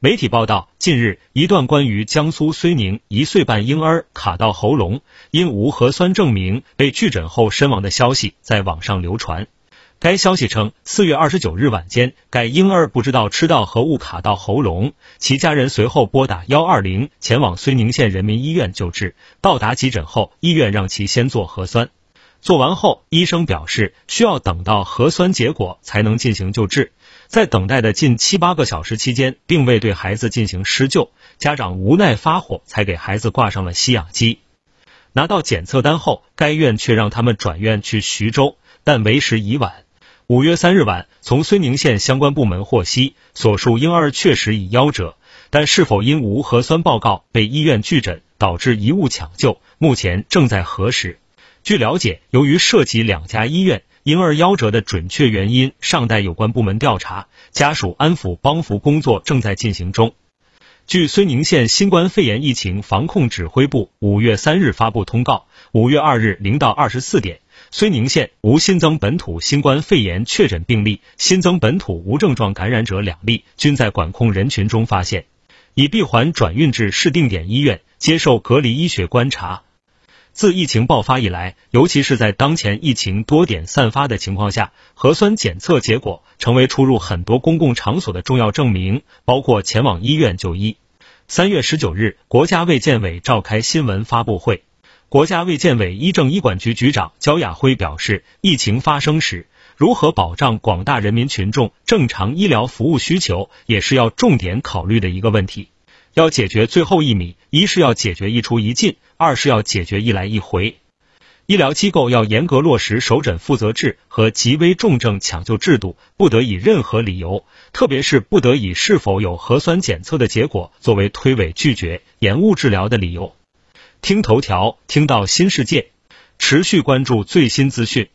媒体报道，近日一段关于江苏睢宁一岁半婴儿卡到喉咙，因无核酸证明被拒诊后身亡的消息在网上流传。该消息称，四月二十九日晚间，该婴儿不知道吃到何物卡到喉咙，其家人随后拨打幺二零前往睢宁县人民医院救治。到达急诊后，医院让其先做核酸，做完后，医生表示需要等到核酸结果才能进行救治。在等待的近七八个小时期间，并未对孩子进行施救，家长无奈发火，才给孩子挂上了吸氧机。拿到检测单后，该院却让他们转院去徐州，但为时已晚。五月三日晚，从睢宁县相关部门获悉，所述婴儿确实已夭折，但是否因无核酸报告被医院拒诊，导致贻误抢救，目前正在核实。据了解，由于涉及两家医院。婴儿夭折的准确原因尚待有关部门调查，家属安抚帮扶工作正在进行中。据睢宁县新冠肺炎疫情防控指挥部五月三日发布通告，五月二日零到二十四点，睢宁县无新增本土新冠肺炎确诊病例，新增本土无症状感染者两例，均在管控人群中发现，已闭环转运至市定点医院接受隔离医学观察。自疫情爆发以来，尤其是在当前疫情多点散发的情况下，核酸检测结果成为出入很多公共场所的重要证明，包括前往医院就医。三月十九日，国家卫健委召开新闻发布会，国家卫健委医政医管局局长焦亚辉表示，疫情发生时，如何保障广大人民群众正常医疗服务需求，也是要重点考虑的一个问题。要解决最后一米，一是要解决一出一进，二是要解决一来一回。医疗机构要严格落实首诊负责制和极危重症抢救制度，不得以任何理由，特别是不得以是否有核酸检测的结果作为推诿拒绝、延误治疗的理由。听头条，听到新世界，持续关注最新资讯。